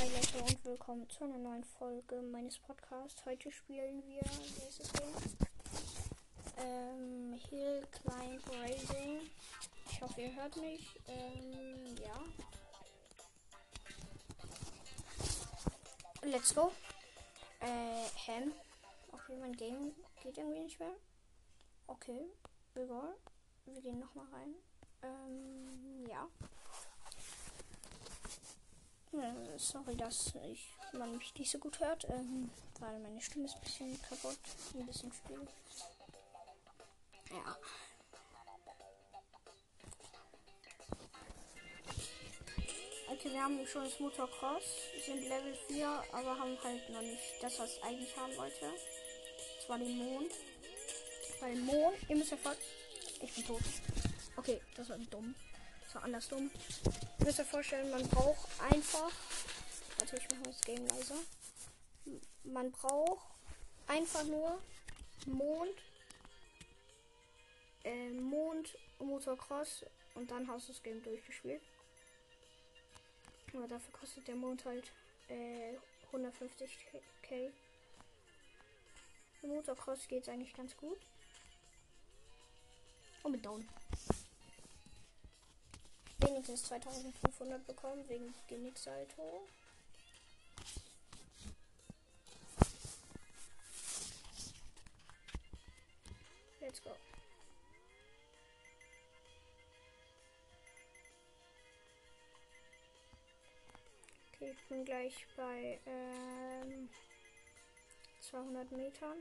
Hi Leute und willkommen zu einer neuen Folge meines Podcasts. Heute spielen wir, wie ist es Game? Ähm, Hill Climb Racing. Ich hoffe, ihr hört mich. Ähm, ja. Let's go. Äh, Ham. Okay, mein Game geht irgendwie nicht mehr. Okay, egal. Wir gehen nochmal rein. Ähm, ja. Ja, sorry, dass ich, man mich nicht so gut hört, ähm, weil meine Stimme ist ein bisschen kaputt, ein bisschen schwierig. Ja. Okay, wir haben schon das Motocross, sind Level 4, aber haben halt noch nicht das, was ich eigentlich haben wollte. Das war den Mond. Weil Mond, ihr müsst ja voll. Ich bin tot. Okay, das war dumm. Das war anders dumm. Ihr müsst euch vorstellen, man braucht einfach. Warte, ich mache das Game leiser. Man braucht einfach nur Mond, äh, Mond, Motocross und dann hast du das Game durchgespielt. Aber dafür kostet der Mond halt äh, 150k. Im Motocross geht es eigentlich ganz gut. Und mit Down. Wenigstens 2500 bekommen wegen Genicksalto. Let's go. Okay, ich bin gleich bei ähm, 200 Metern.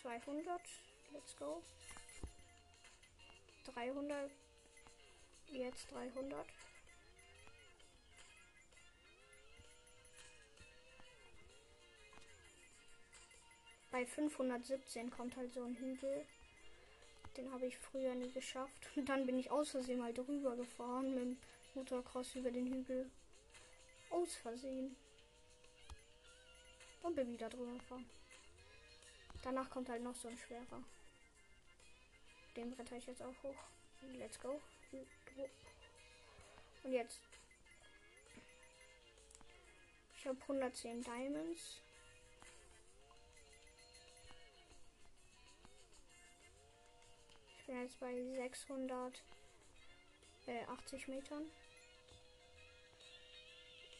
200. Let's go. 300. Jetzt 300. Bei 517 kommt halt so ein Hügel. Den habe ich früher nie geschafft. Und dann bin ich aus Versehen mal drüber gefahren mit dem Motocross über den Hügel. Aus Versehen. Und bin wieder drüber gefahren. Danach kommt halt noch so ein schwerer. Den bretter ich jetzt auch hoch. Let's go. Und jetzt. Ich habe 110 Diamonds. Ich bin jetzt bei 680 äh, Metern.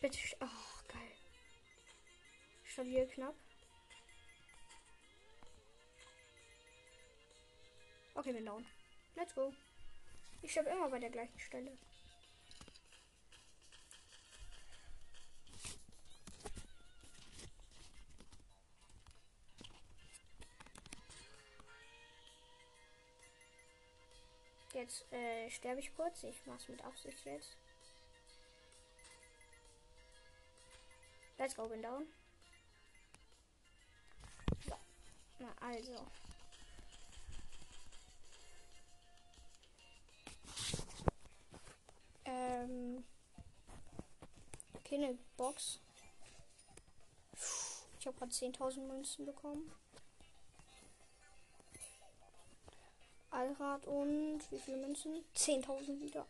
Bitte. Oh, geil. Stabil knapp. Okay, bin down. Let's go. Ich sterbe immer bei der gleichen Stelle. Jetzt äh, sterbe ich kurz. Ich mach's mit Absicht jetzt. Let's go, bin down. So. Na, also. Ähm. Okay, eine Box. Ich habe gerade 10.000 Münzen bekommen. Allrad und wie viele Münzen? 10.000 wieder.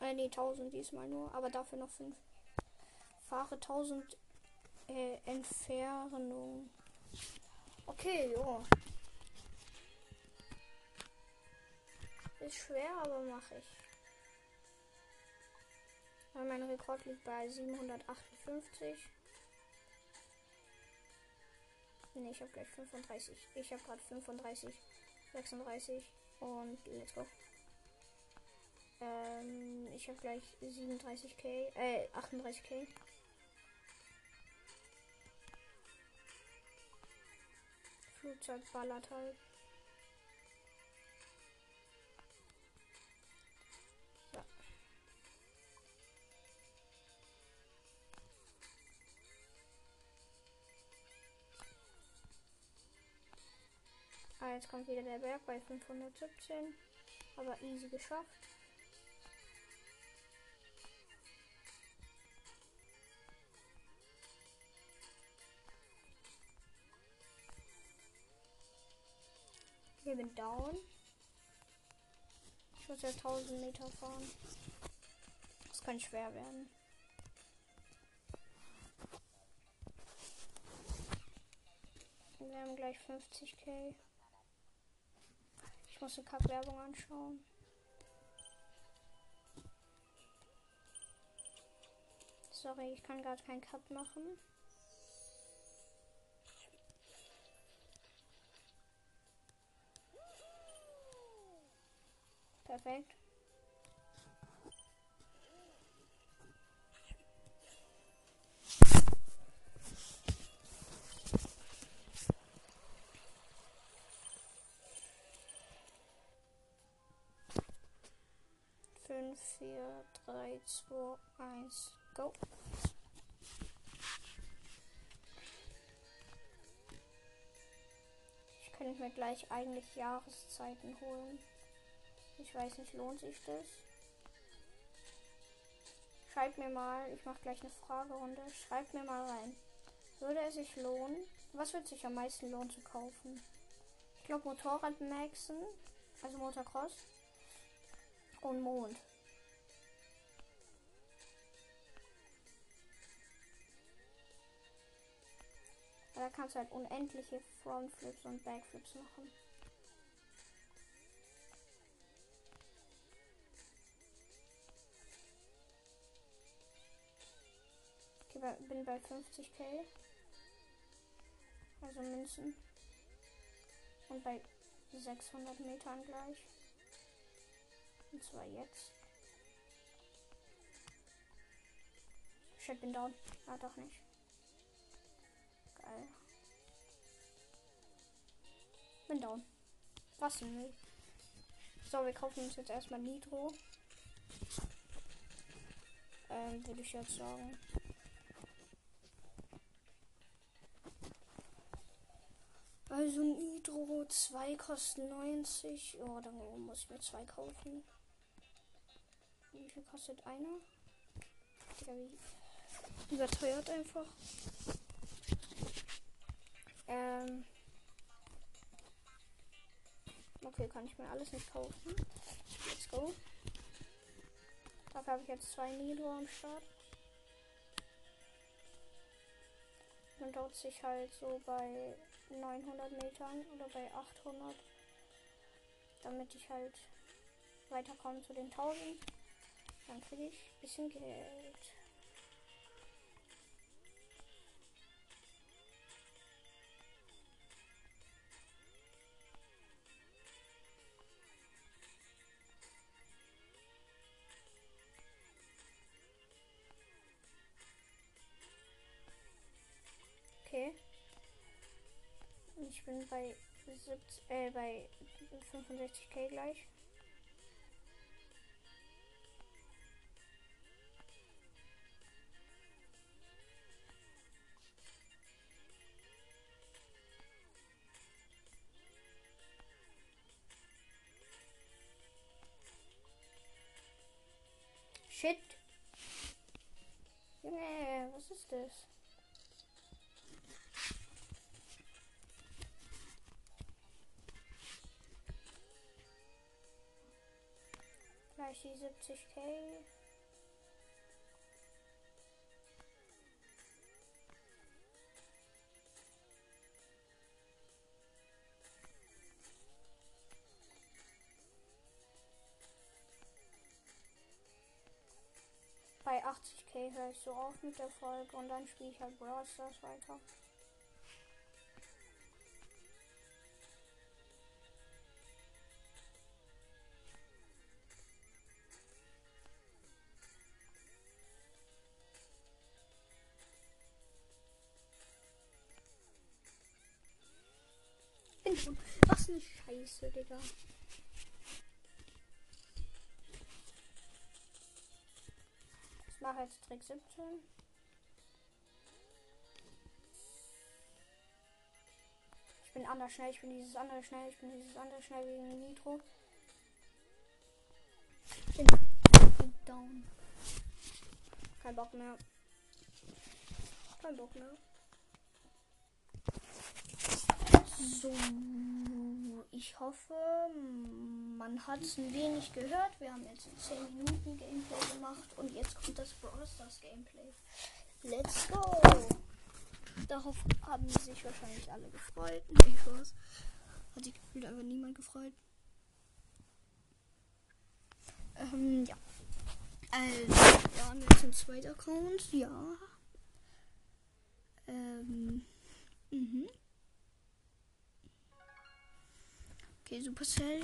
Äh, nee, 1000 diesmal nur, aber dafür noch 5. Fahre 1000 äh, Entfernung. Okay, jo. Ist schwer, aber mache ich. Mein Rekord liegt bei 758. Ne, ich habe gleich 35. Ich habe gerade 35, 36 und let's go. Ähm, ich habe gleich 37k, äh, 38k. Flugzeug ballert halt. Ah, jetzt kommt wieder der Berg bei 517. Aber easy geschafft. Wir bin down. Ich muss ja 1000 Meter fahren. Das kann schwer werden. Wir haben gleich 50k. Ich muss eine Kack-Werbung anschauen. Sorry, ich kann gerade keinen Cut machen. Perfekt. Fünf, vier, drei, zwei, eins, go. Ich könnte mir gleich eigentlich Jahreszeiten holen. Ich weiß nicht, lohnt sich das? Schreibt mir mal, ich mache gleich eine Fragerunde. Schreibt mir mal rein. Würde es sich lohnen? Was wird sich am meisten lohnen zu kaufen? Ich glaube Motorrad Maxen, also Motocross und Mond. Da kannst du halt unendliche Frontflips und Backflips machen. bin bei 50k. Also Münzen. Und bei 600 Metern gleich. Und zwar jetzt. Shit, bin down. Ah, doch nicht. Geil. Bin down. Was denn? So, wir kaufen uns jetzt erstmal Nitro. Ähm, würde ich jetzt sagen. Also Nitro 2 kostet 90. Oh, dann muss ich mir zwei kaufen. Wie viel kostet einer? Überteuert einfach. Ähm. Okay, kann ich mir alles nicht kaufen. Let's go. Dafür habe ich jetzt zwei Nitro am Start. Man dauert sich halt so bei 900 Metern oder bei 800, damit ich halt weiterkomme zu den 1000. Dann kriege ich ein bisschen Geld. Ich bin bei 70, äh, bei 65k gleich. Die 70k. Bei 80k höre ich so auf mit der Folge und dann spiele ich halt Brawl Stars weiter. Was eine Scheiße, Digga. Ich mache jetzt Trick 17. Ich bin anders schnell, ich bin dieses andere schnell, ich bin dieses andere schnell wegen Nitro. Bin down. Kein Bock mehr. Kein Bock mehr. So, ich hoffe, man hat es ein wenig gehört. Wir haben jetzt 10 Minuten Gameplay gemacht und jetzt kommt das Brawl Stars Gameplay. Let's go! Darauf haben sich wahrscheinlich alle gefreut. Nee, Spaß. Hat sich gefühlt einfach niemand gefreut. Ähm, ja. Also, wir haben jetzt einen zweiten Account. Ja. Ähm. Mhm. Okay, Supercell.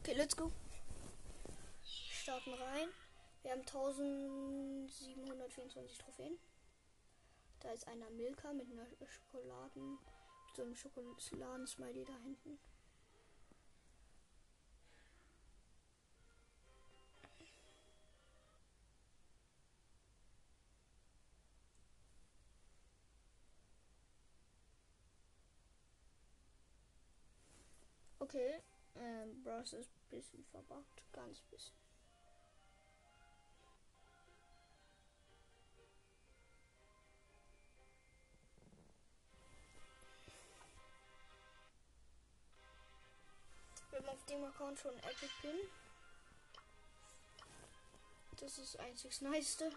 Okay, let's go. Starten rein. Wir haben 1724 Trophäen. Da ist einer Milka mit einer Schokoladen, mit so einem Schokoladen-Smiley da hinten. Okay, ähm, Bros ist ein bisschen verbuggt, ganz bisschen. Wir haben auf dem Account schon Epic Pin. Das ist das einzig Niceste.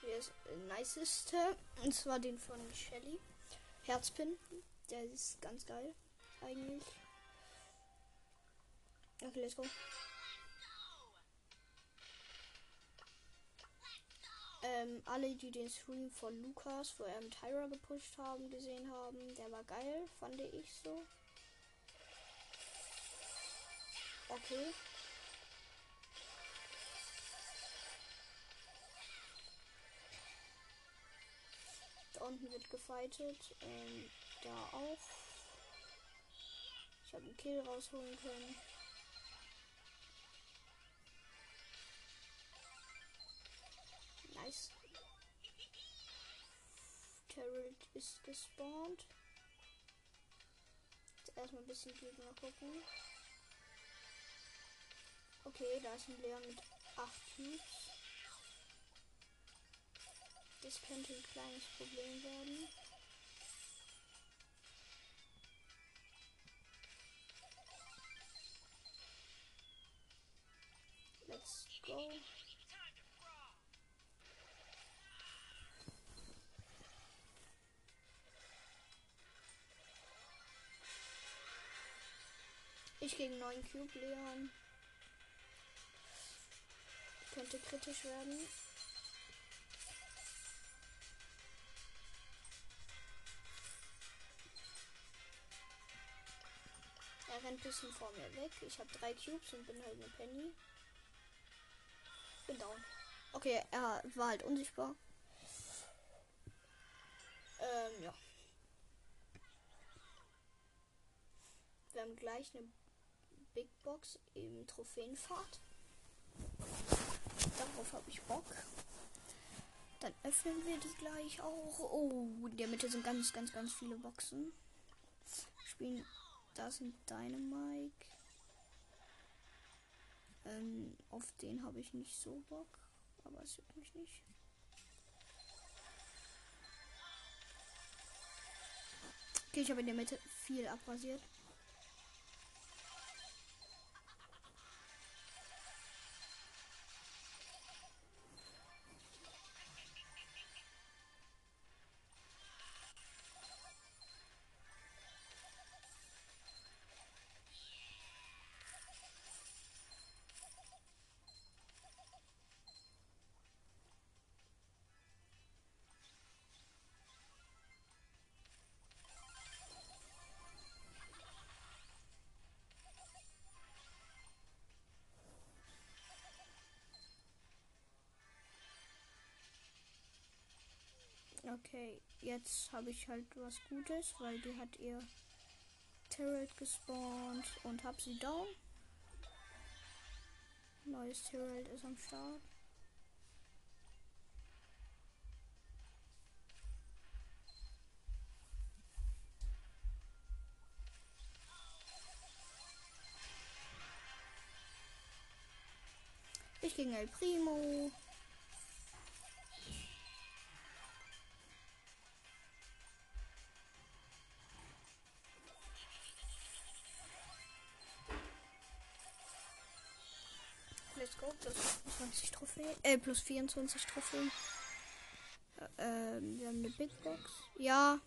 Hier ist äh, Niceste. Und zwar den von Shelly. Herzpin. Der ist ganz geil. Eigentlich. Okay, let's go. Ähm, alle, die den Stream von Lukas, wo er mit Tyra gepusht haben, gesehen haben, der war geil, fand ich so. Okay. Da unten wird gefightet. Ähm, da auch. Ich habe einen Kill rausholen können. Nice. Terrell ist gespawnt. Jetzt erstmal ein bisschen Gegner gucken. Okay, da ist ein Leon mit 8 Cubes. Das könnte ein kleines Problem werden. Let's go. Ich gegen 9 Cube Leon. Könnte kritisch werden. Er rennt ein bisschen vor mir weg. Ich habe drei Cubes und bin halt eine Penny. Bin down. Okay, er war halt unsichtbar. Ähm, ja. Wir haben gleich eine Big Box im Trophäenfahrt. Darauf habe ich Bock. Dann öffnen wir die gleich auch. Oh, in der Mitte sind ganz, ganz, ganz viele Boxen. Spielen. Da sind Dynamike. Ähm, auf den habe ich nicht so Bock. Aber es juckt mich nicht. Okay, ich habe in der Mitte viel abrasiert. Okay, jetzt habe ich halt was Gutes, weil die hat ihr Turret gespawnt und hab sie down. Neues Turret ist am Start. Ich gegen El Primo. Äh, plus 24 Trophäen. Äh, wir haben eine Big Box. Ja.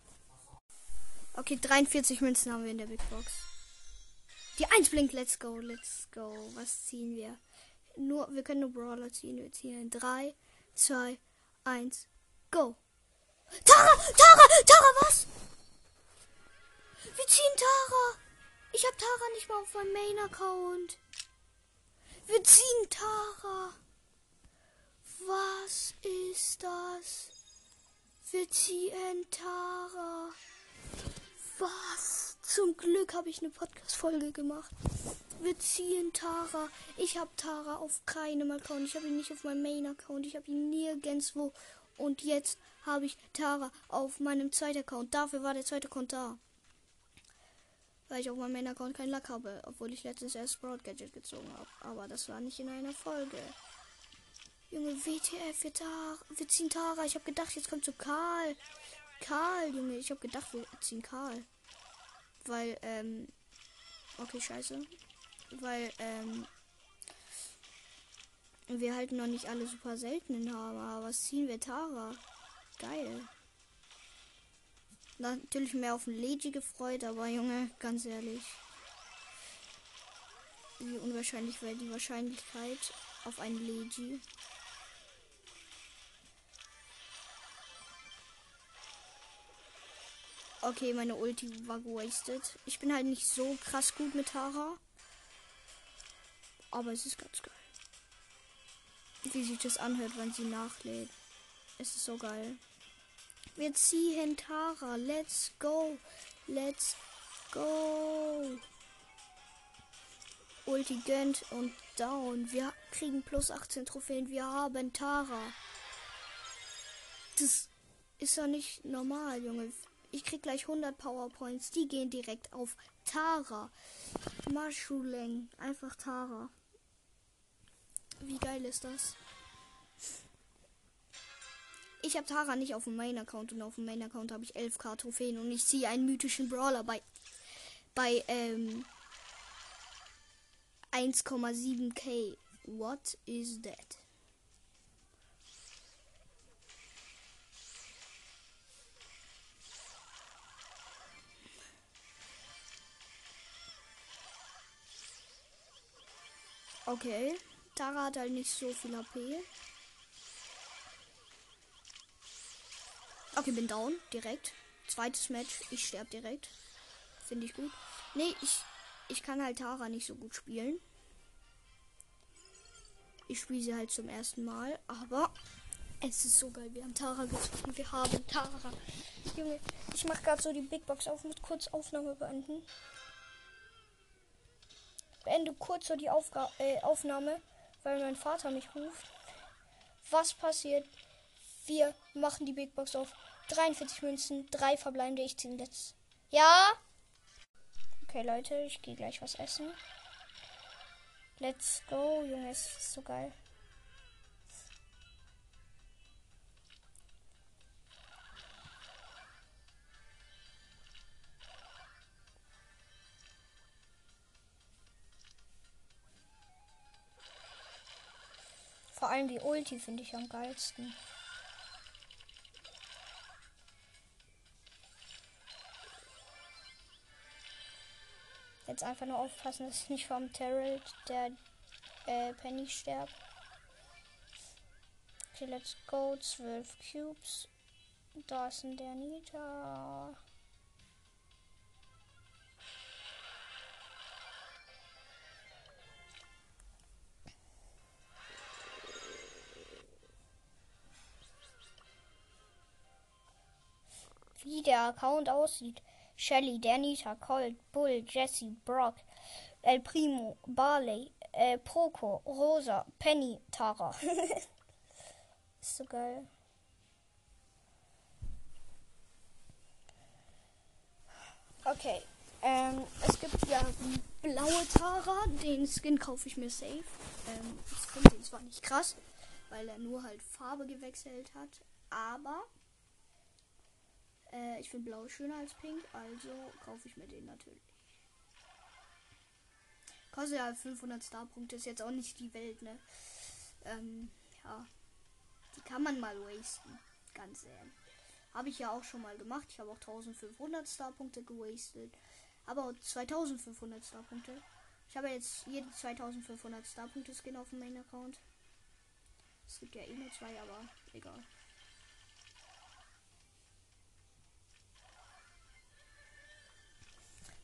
Okay, 43 Münzen haben wir in der Big Box. Die 1 blinkt. Let's go, let's go. Was ziehen wir? Nur, wir können nur Brawler ziehen. Wir ziehen in 3, 2, 1, go. Tara! Tara! Tara, was? Wir ziehen Tara! Ich habe Tara nicht mal auf meinem Main-Account. Wir ziehen Tara. Was ist das? Wir ziehen Tara. Was? Zum Glück habe ich eine Podcast-Folge gemacht. Wir ziehen Tara. Ich habe Tara auf keinem Account. Ich habe ihn nicht auf meinem Main-Account. Ich habe ihn nirgendwo. Und jetzt habe ich Tara auf meinem zweiten Account. Dafür war der zweite Account da. Weil ich auf meinem Main-Account keinen Lack habe. Obwohl ich letztens erst Sprout Gadget gezogen habe. Aber das war nicht in einer Folge. Junge, WTF, wir, Tara, wir ziehen Tara. Ich habe gedacht, jetzt kommt so Karl. Karl, Junge. Ich habe gedacht, wir ziehen Karl. Weil, ähm. Okay, scheiße. Weil, ähm. Wir halten noch nicht alle super seltenen haben. Aber was ziehen wir Tara? Geil. Natürlich mehr auf den Legi gefreut, aber Junge, ganz ehrlich. Wie unwahrscheinlich wäre die Wahrscheinlichkeit auf einen Legi? Okay, meine Ulti war gewastet. Ich bin halt nicht so krass gut mit Tara. Aber es ist ganz geil. Wie sich das anhört, wenn sie nachlädt. Es ist so geil. Wir ziehen Tara. Let's go. Let's go. Ulti gönnt und down. Wir kriegen plus 18 Trophäen. Wir haben Tara. Das ist ja nicht normal, Junge. Ich krieg gleich 100 Powerpoints. Die gehen direkt auf Tara. Marschuleng. Einfach Tara. Wie geil ist das? Ich habe Tara nicht auf dem Main-Account und auf dem Main-Account habe ich 11k Trophäen und ich ziehe einen mythischen Brawler bei bei ähm 1,7k. What is that? Okay. Tara hat halt nicht so viel HP. Okay, bin down. Direkt. Zweites Match. Ich sterbe direkt. Finde ich gut. Nee, ich, ich kann halt Tara nicht so gut spielen. Ich spiele sie halt zum ersten Mal. Aber es ist so geil. Wir haben Tara gezogen. Wir haben Tara. Junge, ich mache gerade so die Big Box auf. Muss kurz Aufnahme beenden. Beende kurz so die Aufga äh, Aufnahme, weil mein Vater mich ruft. Was passiert? Wir machen die Big Box auf. 43 Münzen, 3 verbleibende. Ich ziehe jetzt. Ja? Okay, Leute, ich gehe gleich was essen. Let's go, Junge, es ist so geil. Vor allem die Ulti finde ich am geilsten. Jetzt einfach nur aufpassen, dass ich nicht vom Terrell der äh, Penny sterbt. Okay, let's go. 12 Cubes. Da ist ein der Nita. Wie der Account aussieht. Shelly, Danita, Colt, Bull, Jesse, Brock, El Primo, Barley, äh, Poco, Rosa, Penny, Tara. ist so geil. Okay. Ähm, es gibt ja blaue Tara. Den Skin kaufe ich mir safe. Ähm, ich finde den zwar nicht krass, weil er nur halt Farbe gewechselt hat. Aber äh, ich finde blau schöner als pink, also kaufe ich mir den natürlich. Kostet ja 500 Star-Punkte, ist jetzt auch nicht die Welt, ne? Ähm, ja. Die kann man mal wasten. Ganz ehrlich. Habe ich ja auch schon mal gemacht. Ich habe auch 1500 Star-Punkte gewastet. Aber 2500 Star-Punkte. Ich habe jetzt jede 2500 Star-Punkte Skin auf dem Main-Account. Es gibt ja eh nur zwei, aber egal.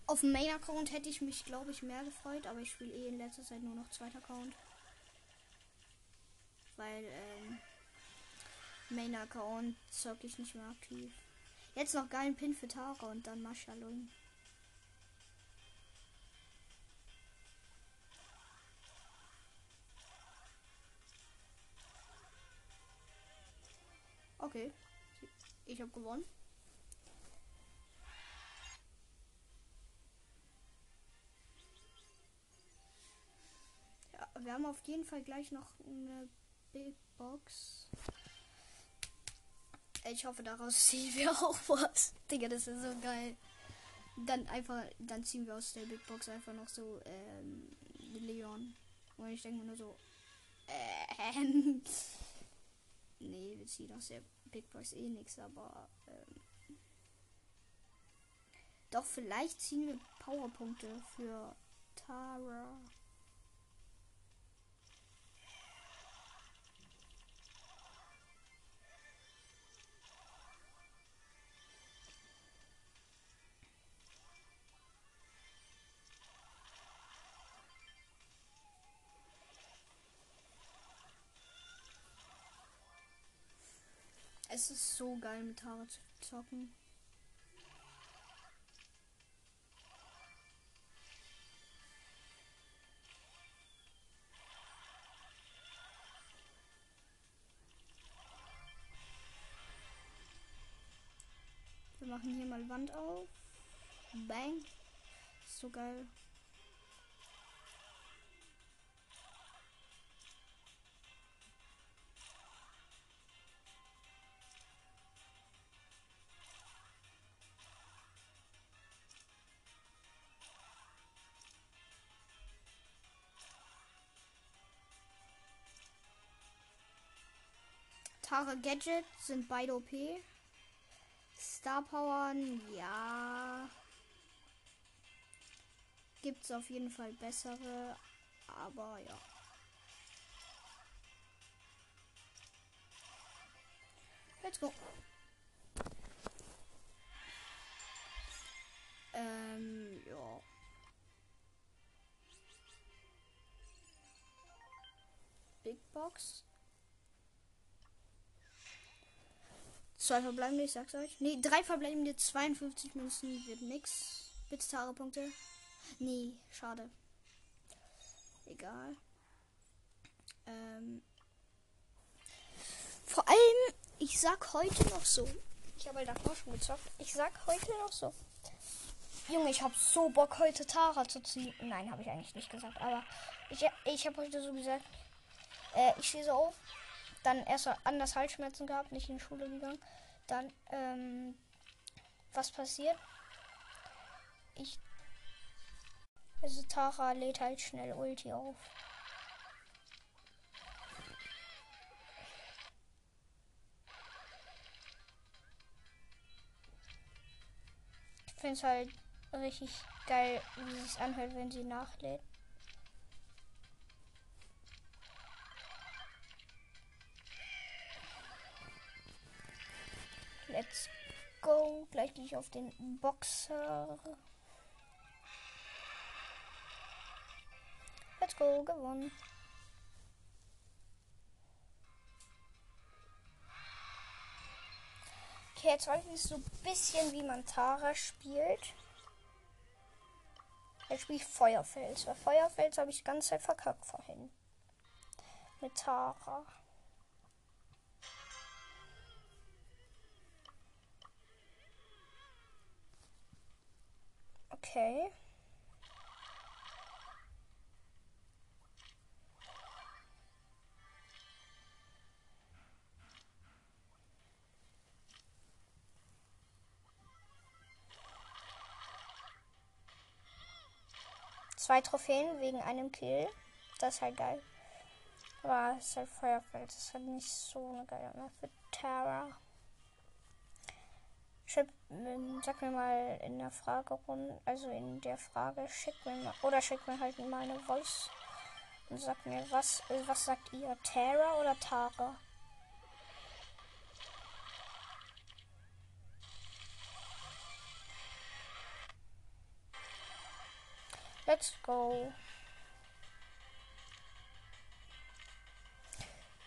Auf dem Main-Account hätte ich mich, glaube ich, mehr gefreut, aber ich spiele eh in letzter Zeit nur noch zweiter Account. Weil, ähm, Main-Account zocke ich nicht mehr aktiv. Jetzt noch geilen Pin für Tara und dann Maschalung. Okay. Ich habe gewonnen. Wir haben auf jeden Fall gleich noch eine Big Box. Ich hoffe, daraus ziehen wir auch was. Digga, das ist so geil. Dann einfach, dann ziehen wir aus der Big Box einfach noch so ähm, Leon. Und ich denke mir nur so, äh, nee, wir ziehen aus der Big Box eh nichts, aber ähm, doch vielleicht ziehen wir Powerpunkte für Tara. Es ist so geil mit Tara zu zocken. Wir machen hier mal Wand auf. Bang. So geil. Tara Gadget sind beide OP. Star Powern, ja. Gibt es auf jeden Fall bessere, aber ja. Let's go. Ähm, ja. Big Box. Zwei verbleibende, ich sag's euch. Nee, drei verbleibende, 52 Münzen wird nix. Bitte Tare-Punkte. Nee, schade. Egal. Ähm. Vor allem, ich sag heute noch so. Ich habe halt davor schon gezockt. Ich sag heute noch so. Junge, ich habe so Bock, heute Tara zu ziehen. Nein, habe ich eigentlich nicht gesagt. Aber ich, ich habe heute so gesagt. Äh, ich stehe so auf dann erst anders Halsschmerzen gehabt, nicht in die Schule gegangen. Dann, ähm, was passiert? Ich. Also Tara lädt halt schnell Ulti auf. Ich finde es halt richtig geil, wie es sich anhört, wenn sie nachlädt. Let's go. Gleich gehe ich auf den Boxer. Let's go. Gewonnen. Okay, jetzt weiß ich so ein bisschen, wie man Tara spielt. Jetzt spiele ich Feuerfels. Weil Feuerfels habe ich die ganze Zeit verkackt vorhin. Mit Tara. Okay. Zwei Trophäen wegen einem Kill. Das ist halt geil. Aber es ist halt Feuerfeld. Das ist halt nicht so eine geile Map für Terra. Ähm, sag mir mal in der Fragerunde, also in der Frage, schick mir mal, oder schick mir halt mal eine Voice und sag mir, was, was sagt ihr? Terra oder Tara? Let's go.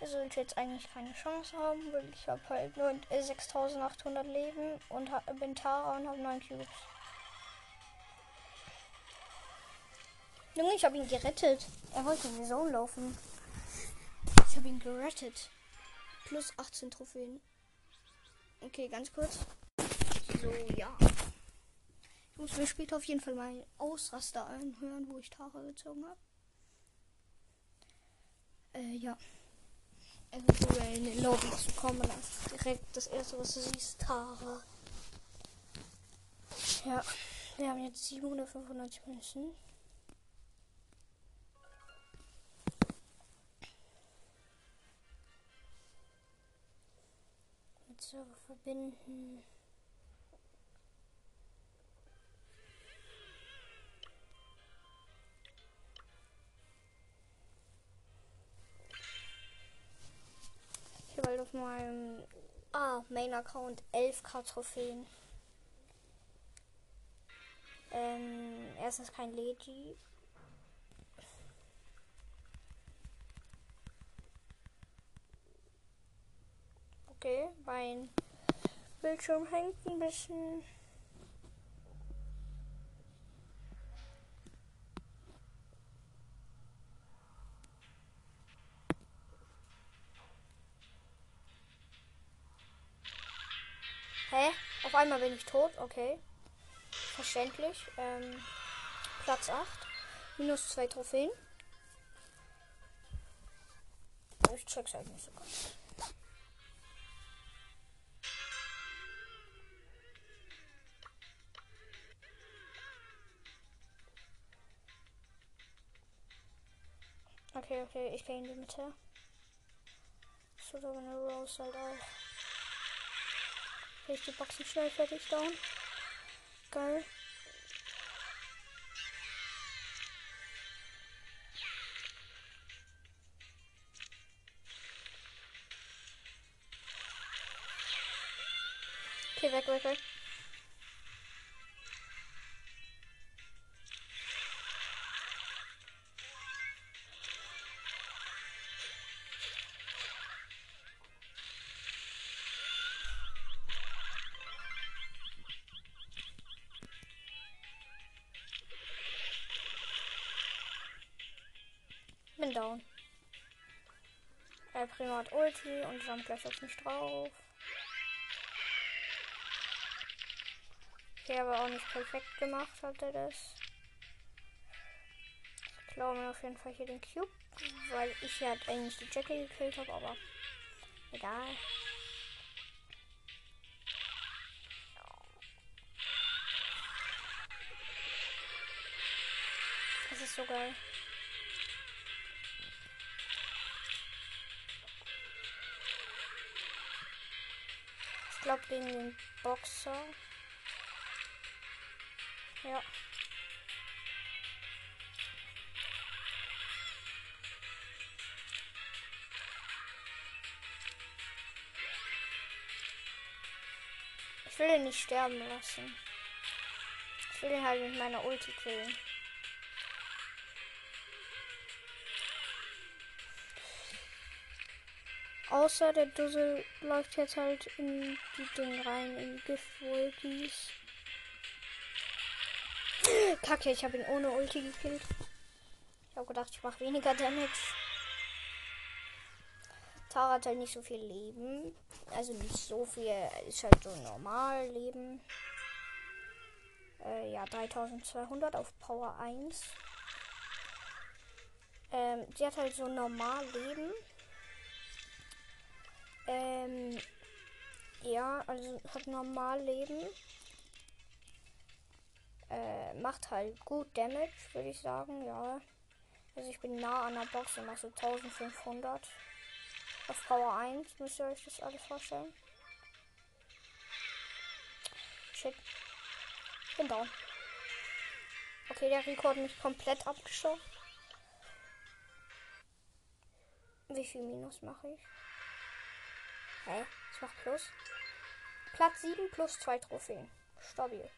Sollte jetzt eigentlich keine Chance haben, weil ich habe halt nur äh, 6800 Leben und bin Tara und habe 9 Cubes. Junge, ich habe ihn gerettet. Er wollte in die Zone laufen. Ich habe ihn gerettet. Plus 18 Trophäen. Okay, ganz kurz. So, ja. Ich muss mir später auf jeden Fall mal Ausraster anhören, wo ich Tara gezogen habe. Äh, ja. Also in den Lobby zu kommen, dann direkt das erste, was du siehst, Tara. Ja, wir haben jetzt 795 Münzen. Mit Server verbinden. Halt auf meinem ah, Main-Account 11k Trophäen. Ähm, erstens kein Legi. Okay, mein Bildschirm hängt ein bisschen. Hä? Auf einmal bin ich tot, okay. Verständlich. Ähm, Platz 8. Minus 2 Trophäen. Ich check's halt nicht so ganz. Okay, okay, ich gehe in die Mitte. So, da eine Rose halt auch. Okay, ich die Boxen schnell fertig down. Geil. Okay, weg, weg, weg. Down. Er Primo hat Ulti und jumpt gleich auf mich drauf. Okay, aber auch nicht perfekt gemacht hat er das. Ich glaube mir auf jeden Fall hier den Cube, weil ich ja eigentlich die Jackie gekillt habe, aber egal. Das ist so geil. Glaube gegen den Boxer. Ja. Ich will ihn nicht sterben lassen. Ich will ihn halt mit meiner Ulti killen. Außer der Dussel läuft jetzt halt in die Ding rein, in die Giftwolkies. Kacke, ich habe ihn ohne Ulti gekillt. Ich habe gedacht, ich mache weniger Damage. Tara hat halt nicht so viel Leben. Also nicht so viel, ist halt so normal Leben. Äh, ja, 3200 auf Power 1. Ähm, sie hat halt so normal Leben. Ähm, ja, also hat normal Leben. Äh, macht halt gut Damage, würde ich sagen, ja. Also ich bin nah an der Box und mache so 1500. Auf Power 1 müsst ihr euch das alles vorstellen. Shit. Bin down. Okay, der Rico hat mich komplett abgeschossen. Wie viel Minus mache ich? Hä? Ich mach Plus. Platz 7 plus 2 Trophäen. Stabil.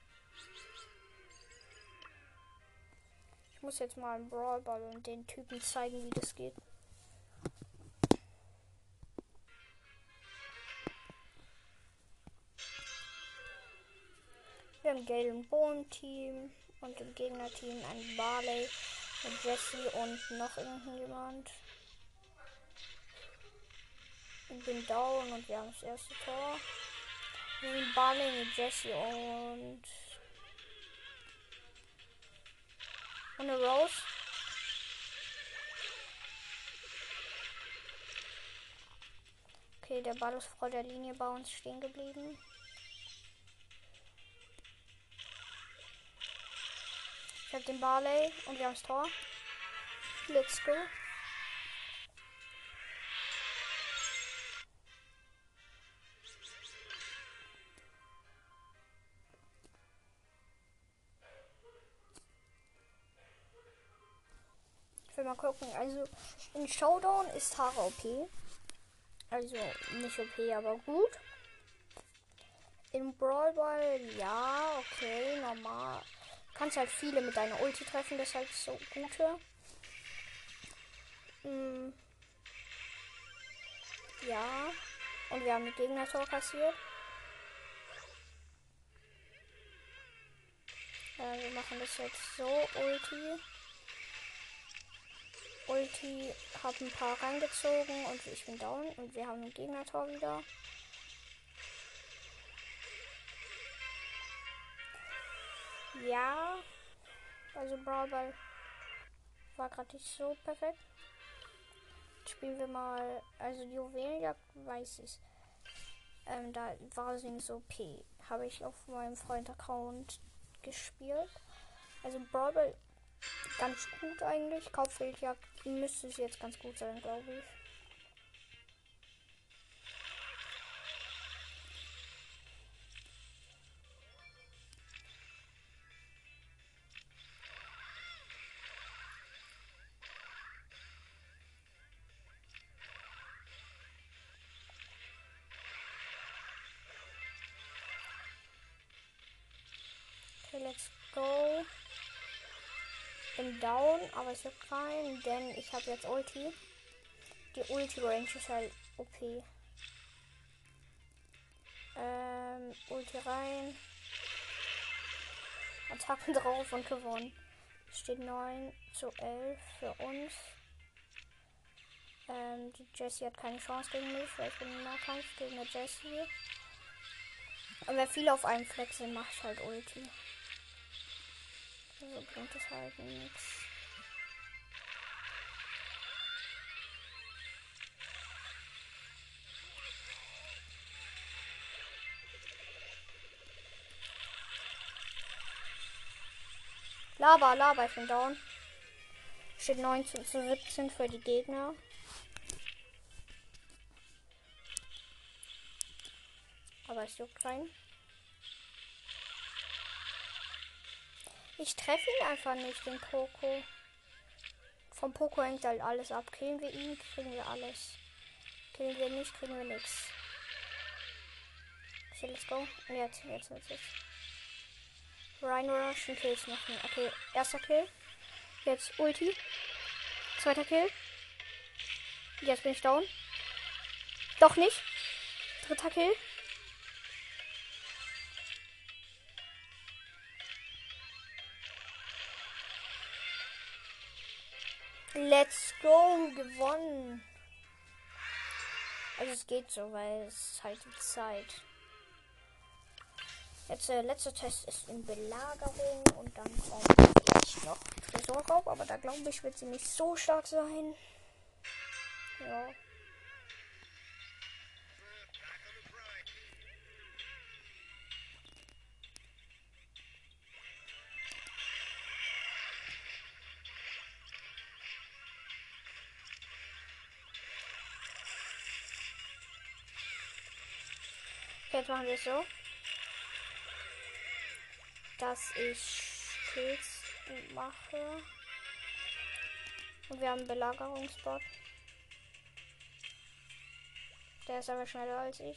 Ich muss jetzt mal einen Brawlball und den Typen zeigen, wie das geht. Wir haben Gale im Bohnen-Team und im Gegnerteam ein Barley mit Jesse und noch irgendjemand. Ich bin down und wir haben das erste Tor. Wir sind Barley mit Jesse und. Und eine Rose. Okay, der Ball ist vor der Linie bei uns stehen geblieben. Ich habe den Barley und wir haben das Tor. Let's go. Mal gucken. Also in Showdown ist Tara OP. Also nicht OP, aber gut. Im Brawl Ball, ja, okay, normal kannst halt viele mit deiner Ulti treffen, das ist halt so gute. Hm. Ja. Und wir haben die Gegner-Tor kassiert. Ja, wir machen das jetzt so. Ulti. Ulti hat ein paar reingezogen und ich bin down. Und wir haben ein Gegner-Tor wieder. Ja. Also Brawl war gerade nicht so perfekt. Jetzt spielen wir mal. Also die Juwelenjagd weiß ich. Ähm, da war sie so P. Habe ich auf meinem Freund-Account gespielt. Also Brawl ganz gut eigentlich. Kauffeldjagd müsste es jetzt ganz gut sein, glaube ich. let's go. Bin down, aber ich habe keinen, denn ich habe jetzt Ulti. Die Ulti-Range ist halt OP. Ähm, Ulti rein. Attacken drauf und gewonnen. Steht 9 zu 11 für uns. Ähm, die Jessie hat keine Chance gegen mich, weil ich bin im Nahkampf gegen eine Jessie. Aber wer viele auf einem Flex sind, macht halt Ulti. Also bringt es halt nichts. Lava, Lava, ich bin down. Steht 19 zu 17 für die Gegner. Aber es juckt keinen. Ich treffe ihn einfach nicht, den Poco. Vom Poco hängt halt alles ab. Killen wir ihn, kriegen wir alles. Killen wir nicht, kriegen wir nichts. Okay, let's go. Jetzt, jetzt, jetzt, jetzt. Rhino Rush und Kills machen. Okay, erster Kill. Jetzt Ulti. Zweiter Kill. Jetzt bin ich down. Doch nicht. Dritter Kill. Let's go, gewonnen. Also es geht so, weil es halt die Zeit. Jetzt der letzte Test ist in Belagerung und dann kommt vielleicht noch Tresorraub, aber da glaube ich, wird sie nicht so stark sein. Ja. Jetzt machen wir es so, dass ich Kills mache. Und wir haben einen Belagerungsbot. Der ist aber schneller als ich.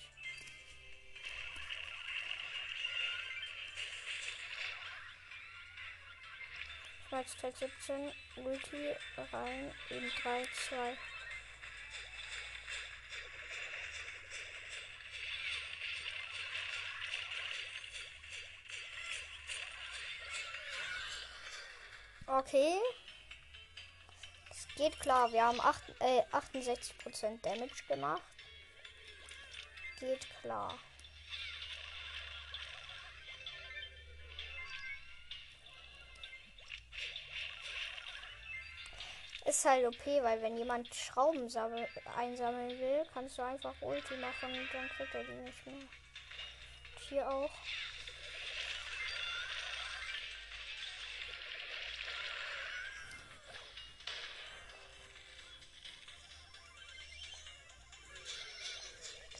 Tag 17, Ulti rein in 3, 2. Okay. Es geht klar. Wir haben 8, äh, 68% Damage gemacht. Geht klar. Ist halt OP, weil wenn jemand Schrauben einsammeln will, kannst du einfach Ulti machen und dann kriegt er die nicht mehr. Und hier auch.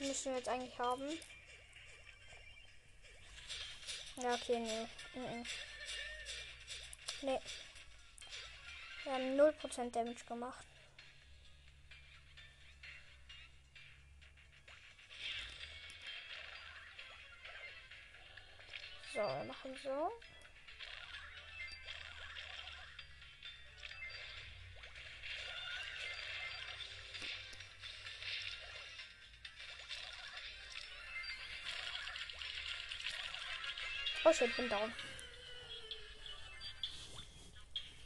Die müssen wir jetzt eigentlich haben. Ja, okay, nee. Nee. nee. Wir haben 0% Damage gemacht. So, wir machen so. Oh shit, bin down.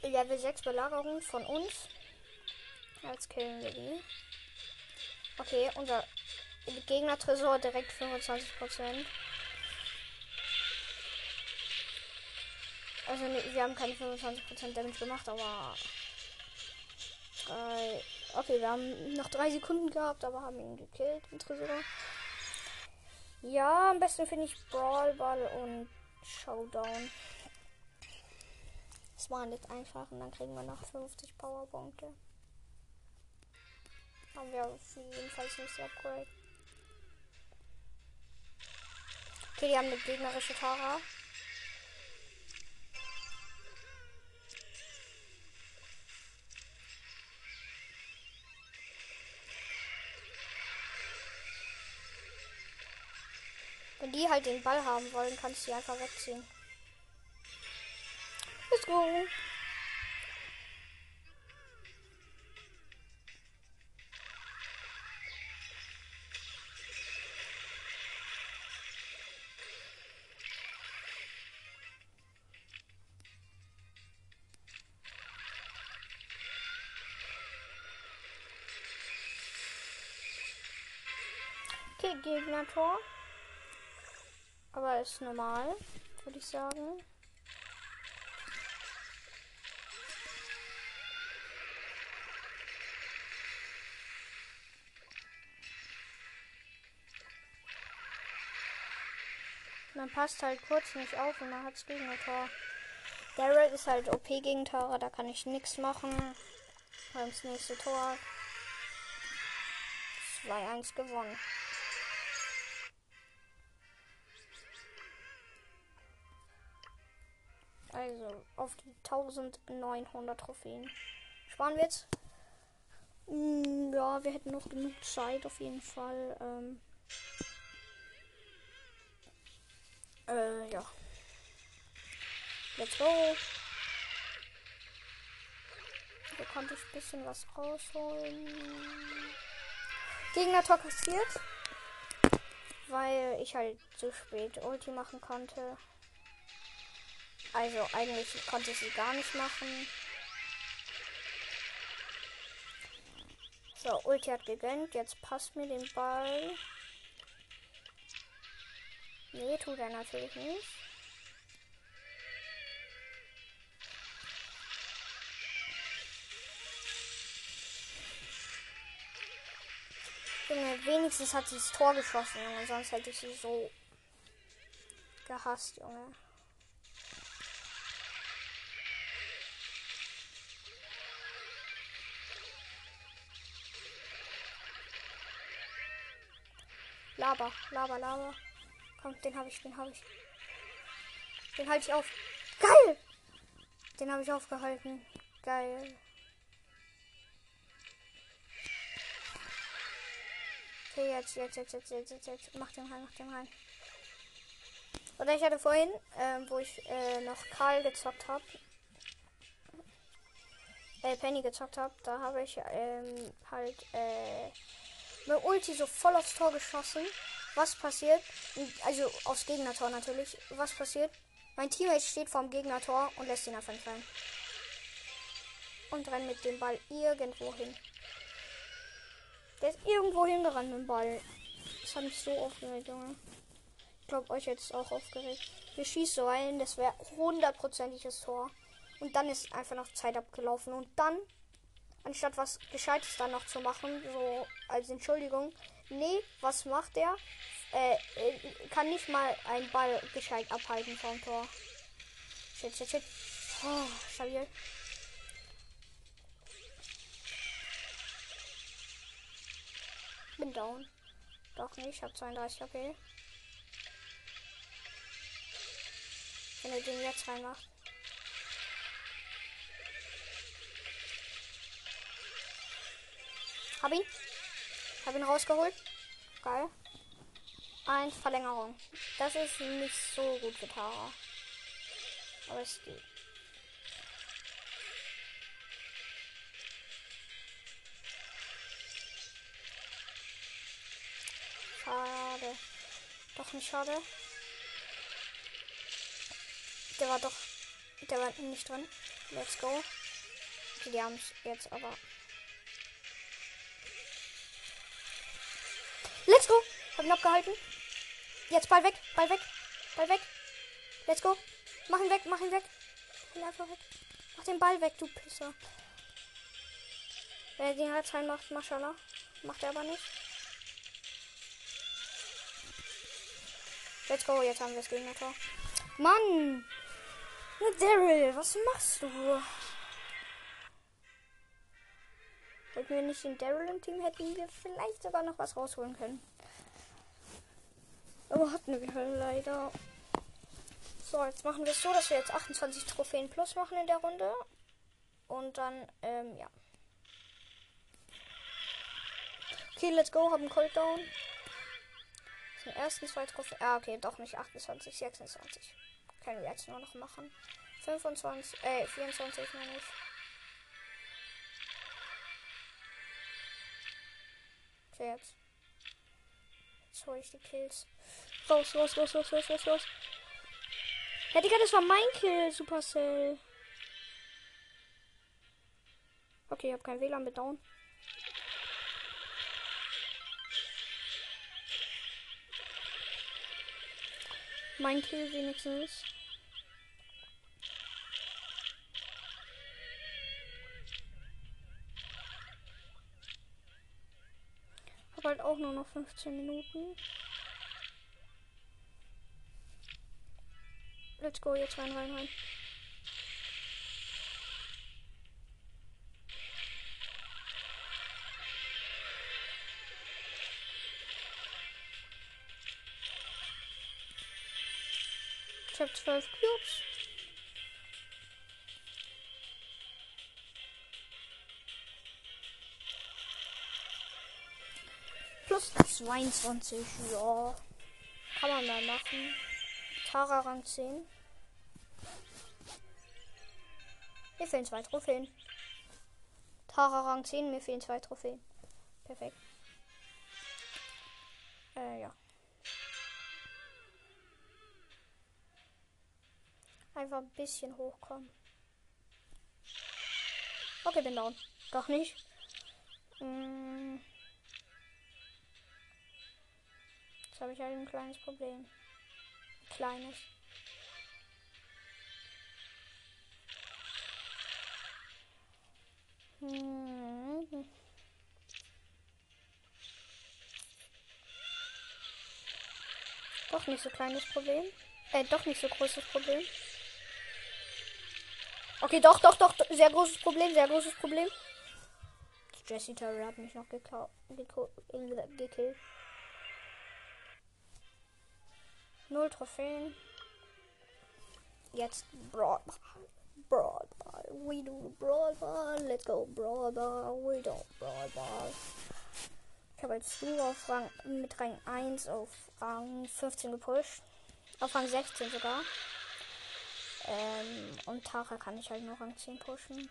Level 6 Belagerung von uns. Jetzt killen wir die. Okay, unser Gegner-Tresor direkt 25%. Also wir haben keine 25% Damage gemacht, aber äh, okay, wir haben noch drei Sekunden gehabt, aber haben ihn gekillt, den Tresor. Ja, am besten finde ich Brawl Ball und Showdown. Das waren jetzt einfach und dann kriegen wir noch 50 Powerpunkte. Haben wir auf jeden Fall nicht Upgrade. Okay, die haben eine gegnerische Tara. Wenn die halt den Ball haben wollen, kannst du die einfach wegziehen. Let's go. Okay, Gegner-Tor. Aber ist normal, würde ich sagen. Man passt halt kurz nicht auf und man hat's gegen ein Tor. Daryl ist halt OP gegen Tore, da kann ich nichts machen. Beim nächste Tor. 2-1 gewonnen. Auf die 1900 Trophäen. Sparen wir jetzt? Mm, ja, wir hätten noch genug Zeit auf jeden Fall. Ähm äh, ja. Let's go. Hier konnte ich ein bisschen was rausholen. Gegner Tor kassiert. Weil ich halt zu spät Ulti machen konnte. Also eigentlich konnte ich sie gar nicht machen. So, Ulti hat gegönnt. Jetzt passt mir den Ball. Nee, tut er natürlich nicht. Wenigstens hat sie das Tor geschossen, Junge. Sonst hätte ich sie so gehasst, Junge. Laber, laber, laber. Komm, den habe ich, den habe ich. Den halte ich auf. Geil! Den habe ich aufgehalten. Geil. Okay, jetzt, jetzt, jetzt, jetzt, jetzt, jetzt, jetzt. Mach den rein, mach den rein. Oder ich hatte vorhin, ähm, wo ich äh, noch Karl gezockt habe, äh, Penny gezockt habe, da habe ich ähm, halt äh, mit Ulti so voll aufs Tor geschossen. Was passiert? Also aufs Gegnertor natürlich. Was passiert? Mein Teammate steht vorm Gegnertor und lässt ihn einfach nicht rein. Und rennt mit dem Ball irgendwo hin. Der ist irgendwo hingerannt mit dem Ball. Das hat mich so aufgeregt, Junge. Ich glaube, euch jetzt auch aufgeregt. Wir schießen so ein, das wäre hundertprozentiges Tor. Und dann ist einfach noch Zeit abgelaufen. Und dann, anstatt was Gescheites dann noch zu machen, so als Entschuldigung, nee, was macht der? Äh, äh, kann nicht mal einen Ball gescheit abhalten vom Tor. Shit, shit, shit. Oh, stabil. Bin down. Doch nicht, ich habe 32 HP. Wenn er den jetzt reinmacht. Hab ihn. Hab ihn rausgeholt. Geil. Eins Verlängerung. Das ist nicht so gut für Tara. Aber es geht. Schade. Doch nicht schade. Der war doch. Der war nicht drin. Let's go. Die haben es jetzt aber. Let's go. Hab ihn abgehalten. Jetzt Ball weg. Ball weg. Ball weg. Let's go. Mach ihn weg. Mach ihn weg. Mach ihn weg. Mach den Ball weg, du Pisser. Wer den halt reinmacht, Maschallah. Macht er aber nicht. Let's go. Jetzt haben wir das Gegnertor. Mann. Daryl, was machst du? Hätten wir nicht den Daryl im Team, hätten wir vielleicht sogar noch was rausholen können. Aber hatten wir leider. So, jetzt machen wir es so, dass wir jetzt 28 Trophäen plus machen in der Runde. Und dann, ähm, ja. Okay, let's go, haben Cooldown. Den ersten zwei Trophäen. Ah, okay, doch nicht 28, 26. Können wir jetzt nur noch machen. 25, äh, 24 meine ich. Okay, jetzt. Hole ich die Kills. Raus, raus, raus, raus, raus, raus, raus. Ja, Digga, das war mein Kill, Supercell. Okay, ich habe kein WLAN down. Mein Kill wenigstens. Halt auch nur noch 15 Minuten. Let's go, jetzt rein, rein, rein. Ich habe zwölf Cubes. 22, ja. Kann man mal machen. Tara Rang 10. Mir fehlen zwei Trophäen. Tara Rang 10, mir fehlen zwei Trophäen. Perfekt. Äh, ja. Einfach ein bisschen hochkommen. Okay, bin down. Doch nicht. Hm. Jetzt habe ich halt ein kleines Problem. Kleines. Hm. Doch nicht so kleines Problem. Äh, doch nicht so großes Problem. Okay, doch, doch, doch. Sehr großes Problem, sehr großes Problem. Jesse Terry hat mich noch gekillt. Null Trophäen. Jetzt Brawl Ball. We do Brawl Ball. Let's go Brawl Ball. We do Brawl Ball. Ich habe jetzt du auf Rang, mit Rang 1 auf Rang 15 gepusht. Auf Rang 16 sogar. Ähm, und Tara kann ich halt nur Rang 10 pushen.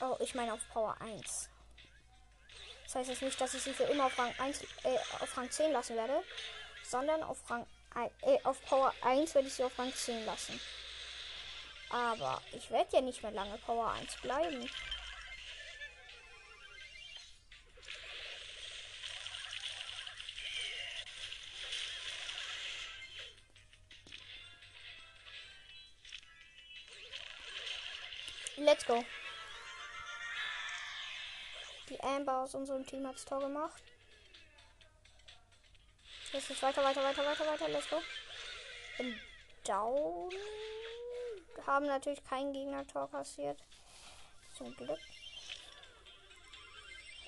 Oh, ich meine auf Power 1. Das heißt jetzt nicht, dass ich sie für immer auf Rang 1, äh, auf Rang 10 lassen werde, sondern auf Rang äh, auf Power 1 werde ich sie auf Rang 10 lassen. Aber ich werde ja nicht mehr lange Power 1 bleiben. Let's go. Die Amber aus unserem Team hat das Tor gemacht. Jetzt ist weiter, weiter, weiter, weiter, weiter. Let's go. Bin down. Haben natürlich kein Gegner-Tor kassiert. Zum Glück.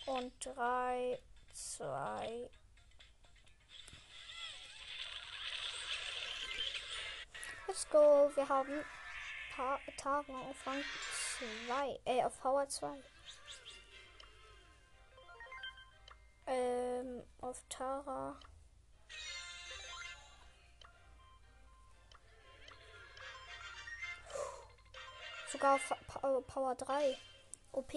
Und 3, 2. Let's go. Wir haben Tara auf Rang 2. Äh, auf Power 2. Ähm, auf Tara. Sogar auf Power 3. OP.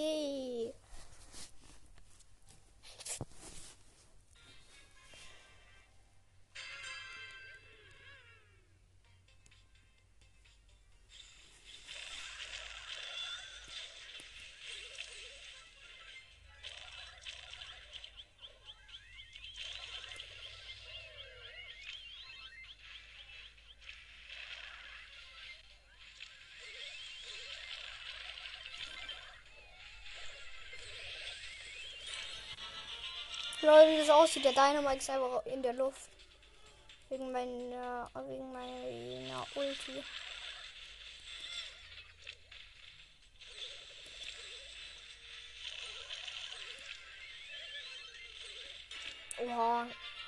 Leute, wie das aussieht, der Dynamite ist einfach in der Luft. Wegen meiner, wegen meiner Ulti. Oha,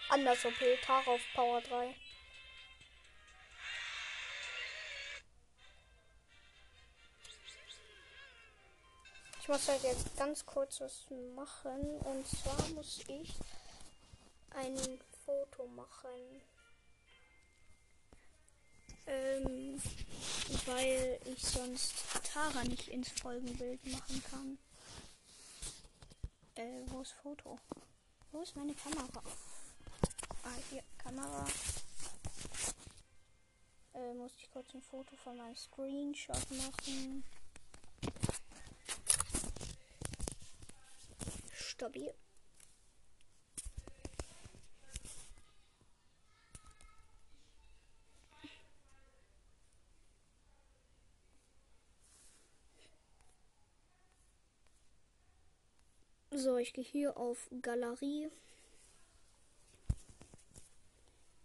anders OP, Tara auf Power 3. Ich muss halt jetzt ganz kurz was machen. Und zwar muss ich ein Foto machen. Ähm, weil ich sonst Tara nicht ins Folgenbild machen kann. Äh, wo ist Foto? Wo ist meine Kamera? Ah, hier, Kamera. Äh, muss ich kurz ein Foto von meinem Screenshot machen. Stabil. So, ich gehe hier auf Galerie.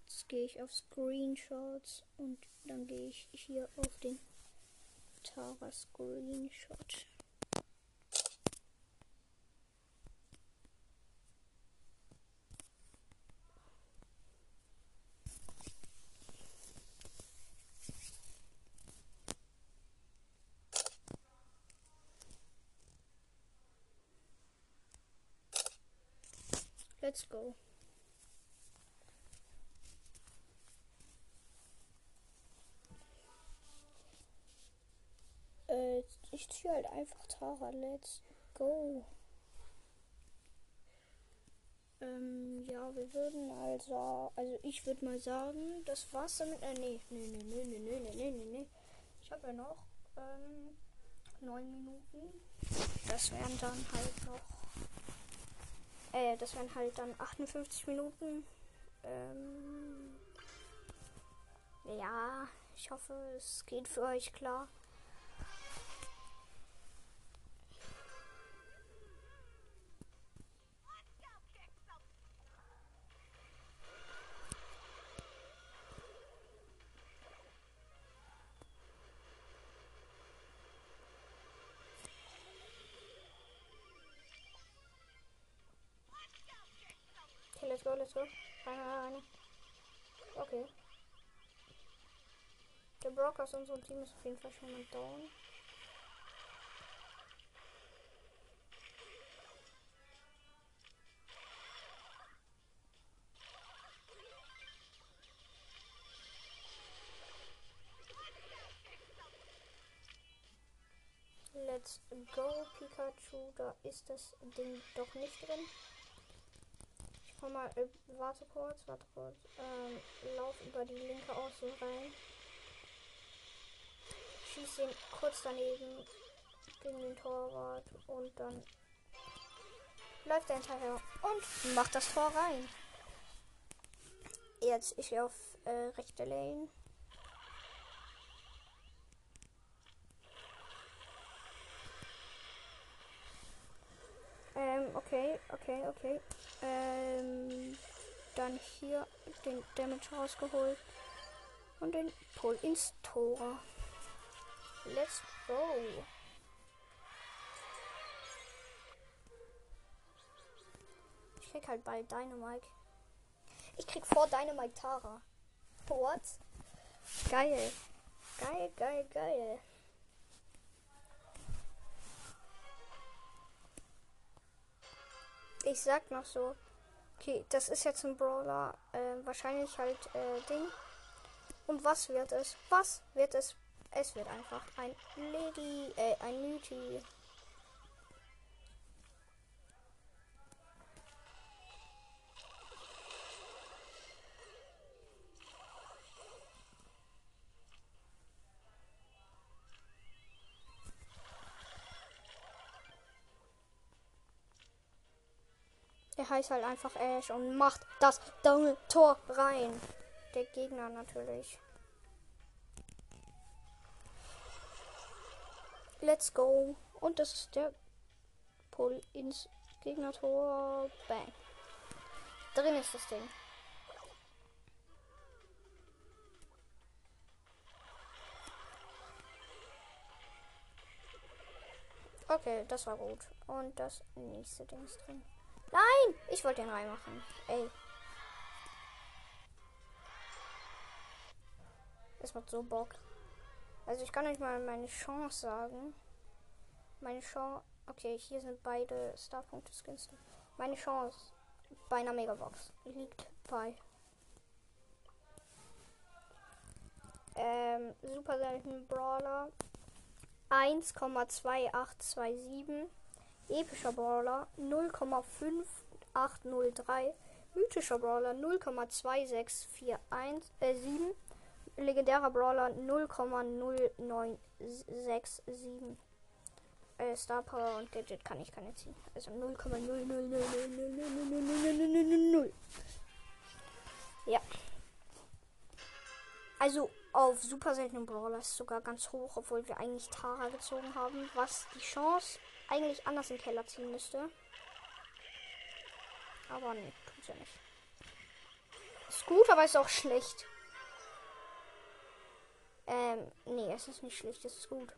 Jetzt gehe ich auf Screenshots und dann gehe ich hier auf den Tara Screenshot. Let's go. Äh, ich ziehe halt einfach Tara. Let's go. Ähm, ja, wir würden also, also ich würde mal sagen, das war's damit. Äh, nee, nee, nee, nee, nee, nee, nee, nee, nee. Ich habe ja noch, ähm, neun Minuten. Das wären dann halt noch äh, das wären halt dann 58 Minuten. Ähm, ja, ich hoffe, es geht für euch klar. Rein, rein, rein. Okay. Der Brock aus unserem Team ist auf jeden Fall schon mal down. Let's go, Pikachu. Da ist das Ding doch nicht drin. Komm mal, äh, warte kurz, warte kurz. Ähm, lauf über die linke Außen rein. Schieß ihn kurz daneben gegen den Torwart und dann läuft er hinterher und macht das Tor rein. Jetzt ich auf äh, rechte Lane. Ähm, okay, okay, okay. Ähm, dann hier den Damage rausgeholt und den Pull ins Tor. Let's go. Ich krieg halt bei Dynamite. Ich krieg vor Dynamite Tara. What? Geil. Geil, geil, geil. Ich sag noch so. Okay, das ist jetzt ein Brawler. Äh, wahrscheinlich halt äh, Ding. Und was wird es? Was wird es? Es wird einfach ein Lady, äh, ein Mythi. Er heißt halt einfach Ash und macht das Tor rein. Der Gegner natürlich. Let's go. Und das ist der Pull ins Gegnertor. Bang. Drin ist das Ding. Okay, das war gut. Und das nächste Ding ist drin. Nein! Ich wollte den reinmachen. Ey. Das macht so Bock. Also ich kann euch mal meine Chance sagen. Meine Chance. Okay, hier sind beide Starpunkte Skins. Meine Chance bei einer Megabox liegt bei ähm, Super selten Brawler 1,2827 epischer Brawler 0,5803 mythischer Brawler 0,2641 äh, 7 legendärer Brawler 0,0967. Äh, Star Power und Gadget kann ich keine ziehen. Also 0,0000000. Ja. Also auf super seltenen Brawler ist sogar ganz hoch, obwohl wir eigentlich Tara gezogen haben, was die Chance eigentlich anders im Keller ziehen müsste. Aber nee, tut's ja nicht. Ist gut, aber ist auch schlecht. Ähm, nee, es ist nicht schlecht, es ist gut.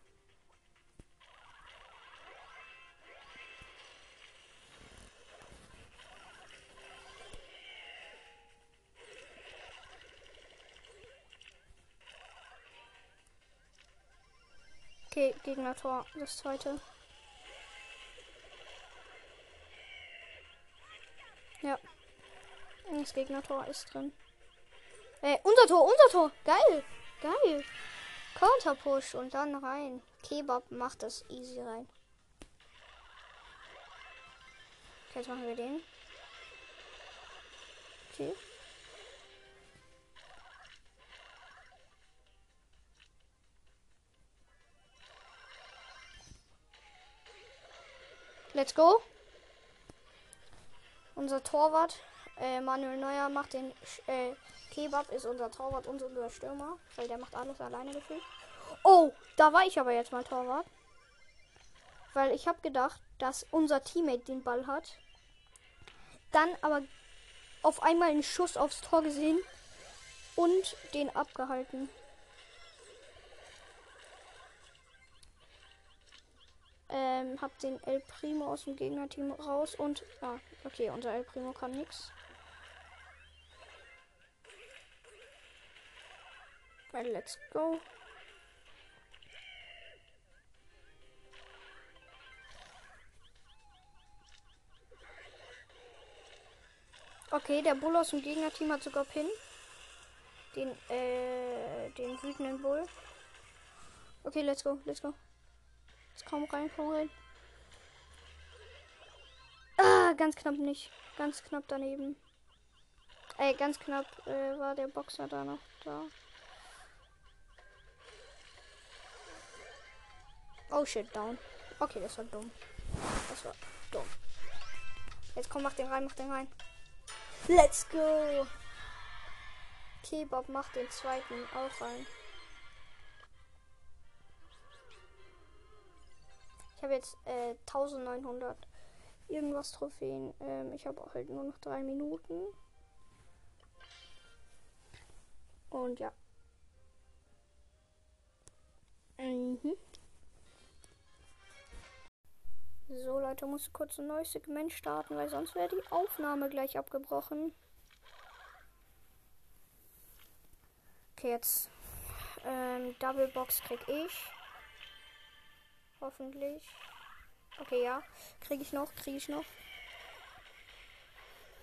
Okay, Gegner-Tor, das zweite. Ja. Das Gegner-Tor ist drin. Äh, unser Tor, unser Tor. Geil. Geil. Counter-Push und dann rein. Kebab macht das easy rein. Okay, jetzt machen wir den. Okay. Let's go. Unser Torwart, äh, Manuel Neuer, macht den äh, Kebab, ist unser Torwart und unser Stürmer, weil der macht alles alleine gefühlt. Oh, da war ich aber jetzt mal Torwart. Weil ich habe gedacht, dass unser Teammate den Ball hat. Dann aber auf einmal einen Schuss aufs Tor gesehen und den abgehalten. Ähm, hab den El Primo aus dem Gegnerteam raus und. Ah, okay, unser El Primo kann nix. Let's go. Okay, der Bull aus dem Gegnerteam hat sogar Pin. Den, äh, den wütenden Bull. Okay, let's go, let's go. Jetzt komm rein, komm rein. Ah, ganz knapp nicht. Ganz knapp daneben. Ey, ganz knapp äh, war der Boxer da noch da. Oh shit, down. Okay, das war dumm. Das war dumm. Jetzt komm, mach den rein, mach den rein. Let's go. Kebab macht den zweiten auch rein. Ich habe jetzt äh, 1900 irgendwas Trophäen. Ähm, ich habe halt nur noch drei Minuten. Und ja. Mhm. So, Leute, muss kurz ein neues Segment starten, weil sonst wäre die Aufnahme gleich abgebrochen. Okay, jetzt ähm, Double Box krieg ich. Hoffentlich. Okay, ja. Kriege ich noch, kriege ich noch.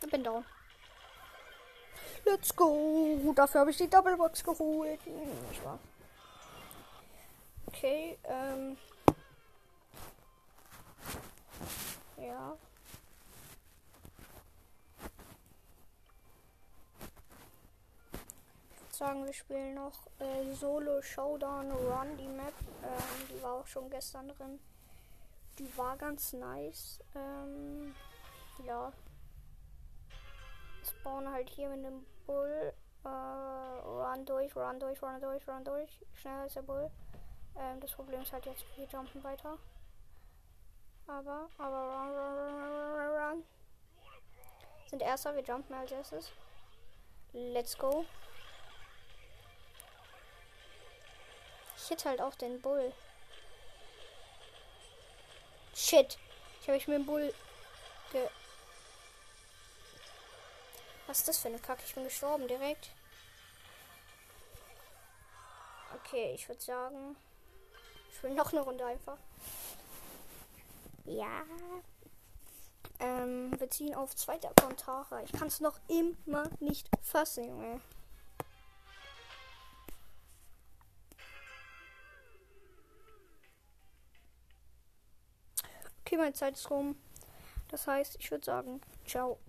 Ich bin down. Let's go. Dafür habe ich die Double Box geholt. Hm, ich war. Okay, ähm. Ja. Ich würde sagen, wir spielen noch äh, Solo Showdown Run, die Map. Ähm, die war auch schon gestern drin. Die war ganz nice. Ähm, ja. Spawn halt hier mit dem Bull. Äh, run durch, run durch, run durch, run durch. Schneller als der Bull. Ähm, das Problem ist halt jetzt, wir jumpen weiter. Aber, aber run, run, run, run, run. Sind erster, wir jumpen als erstes. Let's go. Ich hit halt auch den Bull. Shit. Ich habe mich mit dem Bull ge. Was ist das für eine Kacke? Ich bin gestorben direkt. Okay, ich würde sagen. Ich will noch eine Runde einfach. Ja. Ähm, wir ziehen auf zweiter Kontare. Ich kann es noch immer nicht fassen, Junge. Okay, meine Zeit ist rum. Das heißt, ich würde sagen, ciao, ciao.